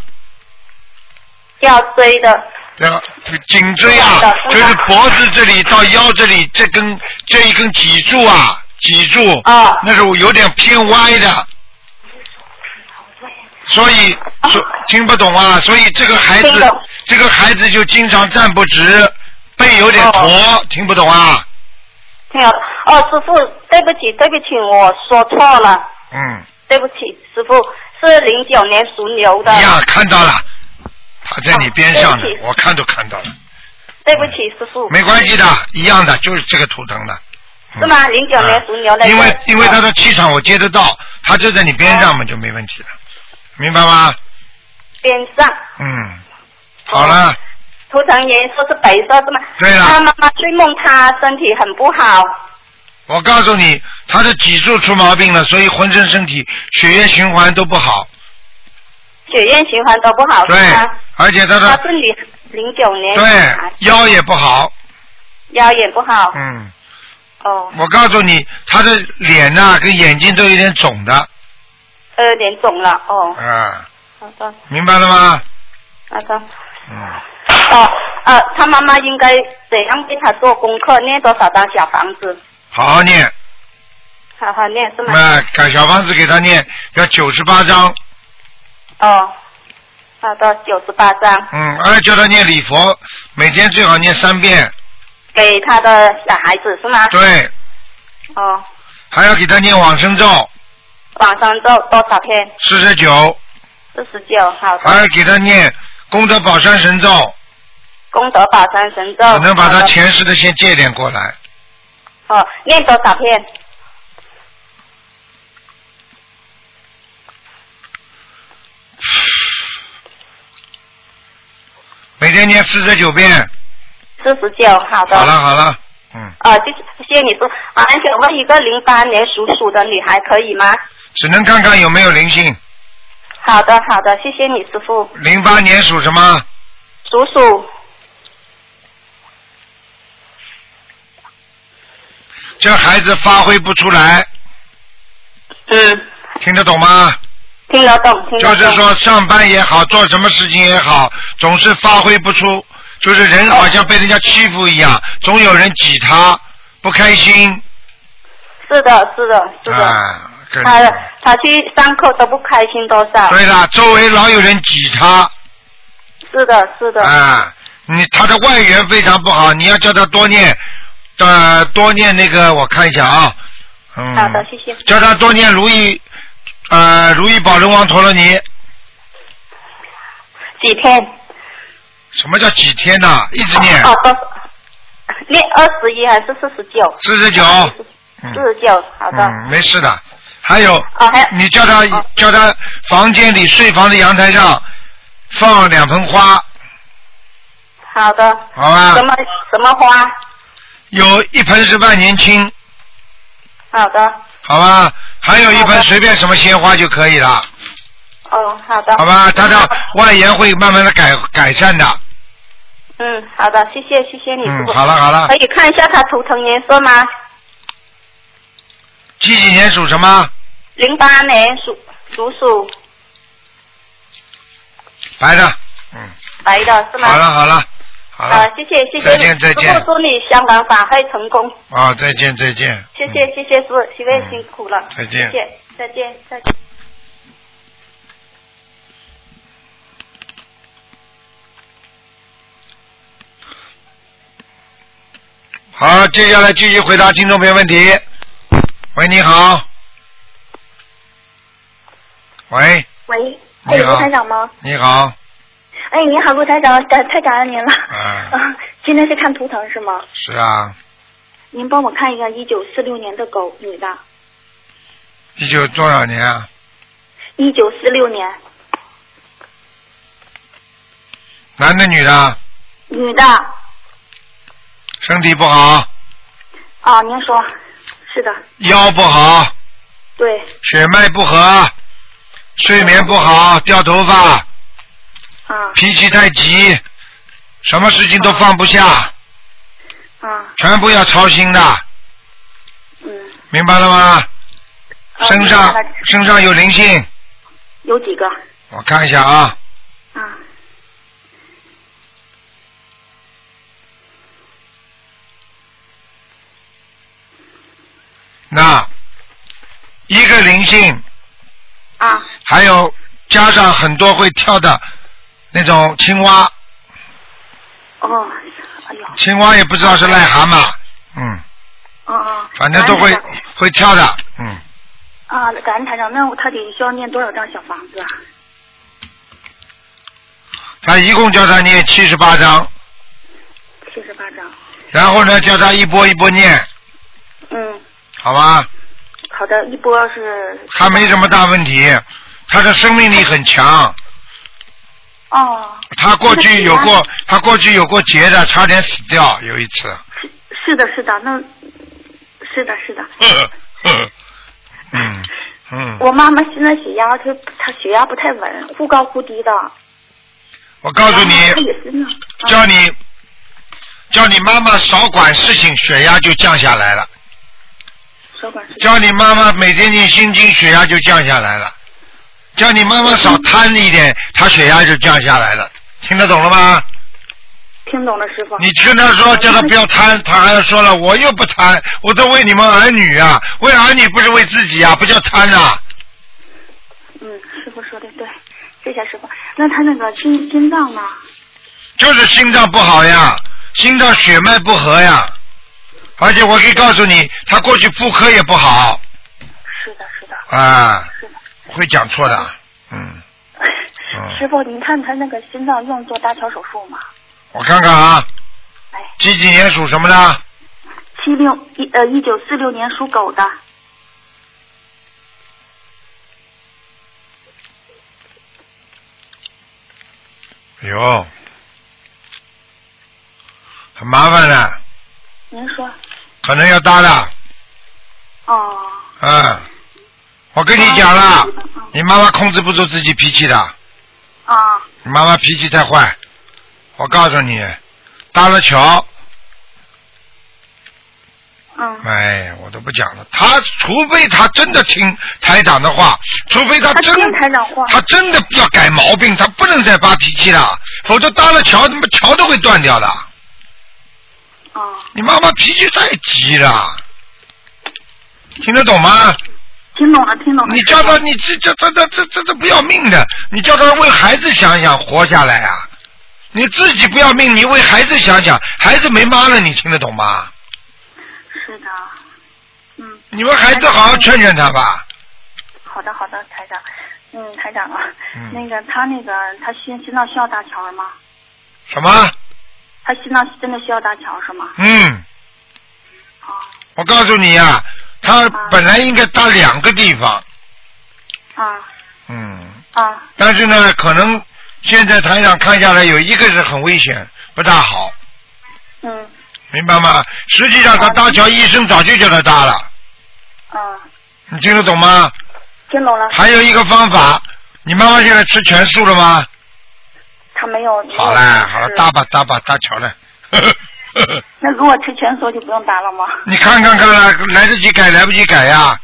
腰椎的。对吧？颈椎啊就是脖子这里到腰这里这根这一根脊柱啊，脊柱，啊那是有点偏歪的。所以说听不懂啊，所以这个孩子这个孩子就经常站不直，背有点驼，听不懂啊？听好哦，师傅，对不起，对不起，我说错了。嗯，对不起，师傅是零九年属牛的。呀，看到了，他在你边上呢我看都看到了，对不起，师傅。没关系的，一样的，就是这个图腾的。是吗？零九年属牛的。因为因为他的气场我接得到，他就在你边哦上嘛，就没问题了，明白吗？边上。嗯，好了，图腾颜色是白色，是吗？对了。他妈妈睡梦，他身体很不好。我告诉你，他的脊柱出毛病了，所以浑身身体血液循环都不好，血液循环都不好，对而且他的他是女零九年。对腰也不好，腰也不好。嗯，哦，我告诉你，他的脸呐、跟眼睛都有点肿的，有点肿了。哦，啊，好的，明白了吗？好的。嗯，哦，呃，他妈妈应该怎样给他做功课？念多少张小房子？好好念，好好念是吗？那改小房子给他念要九十八张，哦，好的，九十八张，嗯，而且叫他念礼佛，每天最好念三遍，给他的小孩子是吗？对，哦，还要给他念往生咒往上咒多少篇？四十九，四十九，好的。还要给他念功德宝山神咒，功德宝山神咒。只能把他前世的先借点过来，哦，念多少篇？每天念四十九遍。四十九，好的。好了好了，嗯，啊，谢谢谢你说，啊，还想问一个零八年属鼠的女孩可以吗？只能看看有没有灵性。好的好的，谢谢你师傅。零八年属什么？属鼠，这孩子发挥不出来，嗯，听得懂吗？听得懂听得懂。就是说上班也好，做什么事情也好，总是发挥不出，就是人好像被人家欺负一样，总有人挤他，不开心。是的是的是的，啊，跟他他去上课都不开心多少。对了，周围老有人挤他，是的是的。啊，你他的外援非常不好，你要叫他多念，呃，多念那个，我看一下啊，嗯，好的，谢谢。叫他多念如意，呃，如意宝轮王陀罗尼。几天？什么叫几天呐、一直念，哦，都念二十一还是四十九？四十九，嗯四十九，好的。嗯，没事的。还有，哦，还有你叫他哦叫他房间里睡房的阳台上放两盆花，好的。好吧什？么什么花？有一盆是万年青，好的。好吧？还有一盆随便什么鲜花就可以了，哦，好的。好吧？他的外延会慢慢的改改善的。嗯，好的，谢谢谢谢你嗯，好了好了可，以看一下他图腾颜色吗？几几年属什么？零八年属属鼠，白的。嗯，白的是吗？好了好了好啊了，，谢谢谢谢再，见再见祝你香港法会成功，啊，再见再见。谢谢谢谢师傅，许愿辛苦了，嗯再见谢谢再见再见。好，接下来继续回答听众朋友问题。喂，你好。喂，喂，哎，你好台长吗？你好。哎，你好，陆台长，太太感恩您了。啊，*laughs* 啊，今天是看图腾是吗？是啊，您帮我看一个一九四六年的狗，女的，一九多少年啊？一九四六年，男的女的？女的。身体不好，啊，您说，是的，腰不好，对，血脉不和，睡眠不好，掉头发，啊。脾气太急，什么事情都放不下，啊，全部要操心的，嗯。明白了吗？啊身上身上有灵性，有几个？我看一下啊，啊，那一个灵性，啊，还有加上很多会跳的那种青蛙，哦，哎呦，青蛙也不知道是癞蛤蟆，嗯，哦哦，反正都会会跳的，嗯，啊，感恩台长，那我他得需要念多少张小房子啊？他一共叫他念七十八章，七十八张。然后呢叫他一波一波念，嗯，好吧？好的，一波是。他没什么大问题，他的生命力很强。哦。他过去有过，他过去有过劫的，差点死掉，有一次。是是的，是的，那是的，是的。*laughs* 嗯嗯，我妈妈现在血压，她她血压不太稳，忽高忽低的。我告诉你。叫你叫你妈妈少管事情，血压就降下来了。叫你妈妈每天念心经，血压就降下来了。叫你妈妈少贪一点，她血压就降下来了。听得懂了吗？听懂了，师傅。你跟他说，叫他不要贪，他还要说了，我又不贪，我在为你们儿女啊，为儿女不是为自己啊，不叫贪呐、嗯，师傅说的对，谢谢师傅。那他那个心心脏呢？就是心脏不好呀，心脏血脉不和呀，而且我可以告诉你，他过去妇科也不好是的，是的。啊，是的会讲错的，嗯，嗯，师傅，您看他那个心脏用做搭桥手术吗？我看看啊，哎几几年属什么的？七六一呃一九四六年属狗的。哟，很麻烦的，您说。可能要搭的，哦。嗯，我跟你讲了，你妈妈控制不住自己脾气的，啊。你妈妈脾气太坏，我告诉你，搭了桥，嗯。哎，我都不讲了。他除非他真的听台长的话，除非他真听台长话。他真的要改毛病，他不能再发脾气了，否则搭了桥，他妈桥都会断掉的。哦。你妈妈脾气太急了，听得懂吗？听懂了，听懂了。你叫他，你这这这这这这这不要命的，你叫他为孩子想想，活下来啊！你自己不要命，你为孩子想想，孩子没妈了，你听得懂吗？是的。嗯。你们孩子好好劝劝他吧。好的，好的，台长。嗯，台长啊，嗯那个他那个他心心脏需要搭桥吗？什么？他心脏真的需要搭桥是吗？嗯。哦我告诉你呀、他本来应该搭两个地方，啊嗯，啊但是呢，可能现在台上看下来有一个是很危险，不大好，嗯明白吗？实际上他搭桥，医生早就叫他搭了，啊，你听得懂吗？听懂了。还有一个方法，你妈妈现在吃全素了吗？他没有。好了好了，吃搭吧搭吧搭桥了。*laughs* 那如果吃全素就不用搭了吗？*laughs* 你看看看了，来得及改来不及改呀？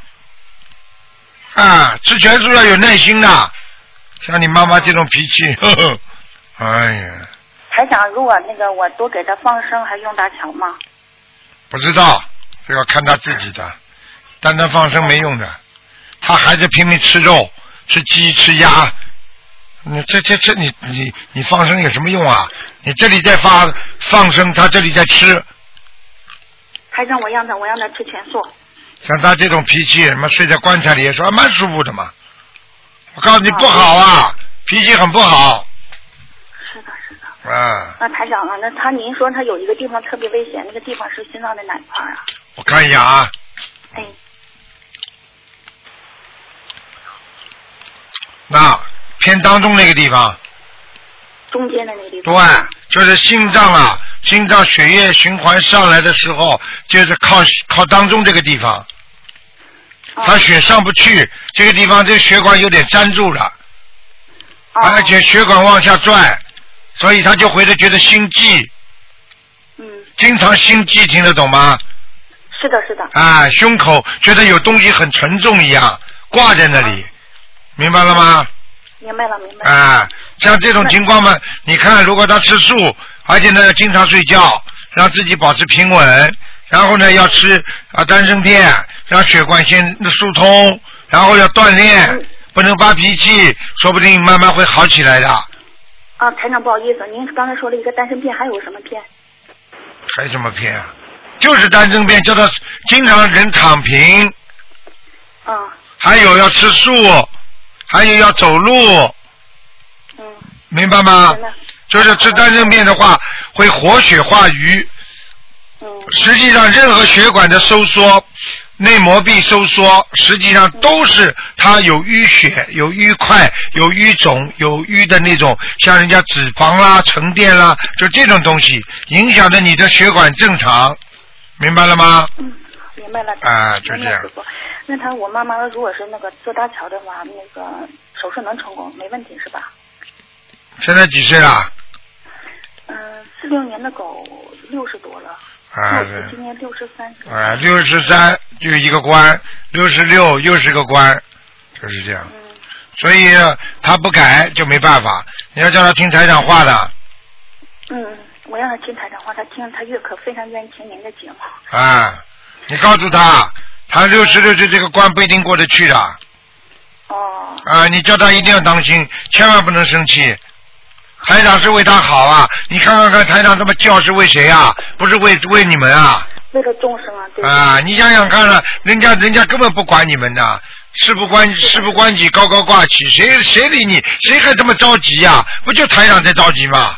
啊，吃全素要有耐心的，像你妈妈这种脾气，呵呵，哎呀，还想如果那个我多给他放生，还用搭桥吗？不知道，这要看他自己的，单单放生没用的，他还是拼命吃肉，吃鸡吃鸭，你这这这你你你放生有什么用啊？你这里在发放生，他这里在吃，还让我让他我让他吃全素。像他这种脾气，什么睡在棺材里也说蛮舒服的嘛。我告诉你不好啊，脾气很不好。是的，是的。啊，那台长啊，那他您说他有一个地方特别危险，那个地方是心脏的哪一块啊？我看一下啊，哎，那偏当中那个地方，中间的那个地方。对。，就是心脏啊，心脏血液循环上来的时候，就是靠靠当中这个地方，他血上不去，这个地方这个血管有点粘住了，而且血管往下拽，所以他就回来觉得心悸，嗯，经常心悸，听得懂吗？是的，是的。啊，胸口觉得有东西很沉重一样挂在那里，明白了吗？明白了，明白了。啊，像这种情况嘛，你看，如果他吃素，而且呢经常睡觉，让自己保持平稳，然后呢要吃啊丹参片，让血管先疏通，然后要锻炼，不能发脾气，说不定慢慢会好起来的。啊，台长不好意思，您刚才说了一个丹参片，还有什么片？还有什么片啊？就是丹参片，叫他经常人躺平，啊，还有要吃素，还有要走路，嗯，明白吗？就是吃丹参片的话，会活血化瘀。嗯。实际上，任何血管的收缩、内膜壁收缩，实际上都是它有淤血、有淤块、有淤肿、有淤的那种，像人家脂肪啦、沉淀啦，就这种东西影响着你的血管正常，明白了吗？嗯，明白了。啊就这样那他我妈妈如果是那个做搭桥的话，那个手术能成功，没问题是吧？现在几岁了？嗯，四六年的狗六十多了，啊，我今年六十三。啊，六十三就一个关，六十六又是个关，就是这样。嗯所以他不改就没办法，你要叫他听台长话的嗯，我让他听台长话，他听他越可非常愿意听您的节目。啊！你告诉他，他六十六岁这个关不一定过得去的哦，啊！你叫他一定要当心，千万不能生气。台长是为他好啊！你看看看，台长这么叫是为谁啊？不是为为你们啊！为了众生啊，对。啊，你想想看了，人家人家根本不管你们的，事不关事不关己，高高挂起，谁谁理你？谁还这么着急呀、不就台长在着急吗？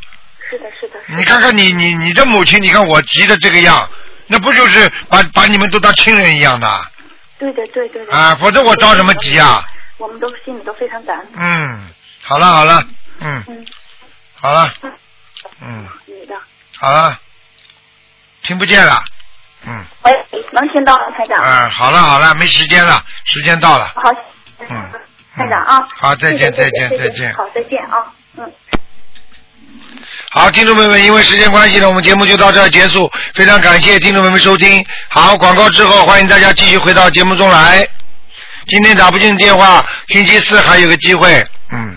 是的，是的。是的你看看你你你的母亲，你看我急的这个样，那不就是把把你们都当亲人一样的对的，对对对。啊？否则我着什么急啊？我们都心里都非常感恩。嗯，好了好了，嗯，嗯，好了，嗯，女的。好了，听不见了，嗯，喂，能听到吗，台长？嗯，好了好了，没时间了，时间到了，好，嗯，台长啊。好再见再见再见好，再见啊，嗯。好，听众朋友们，因为时间关系呢，我们节目就到这儿结束。非常感谢听众朋友们收听。好，广告之后，欢迎大家继续回到节目中来。今天打不进电话，星期四还有个机会。嗯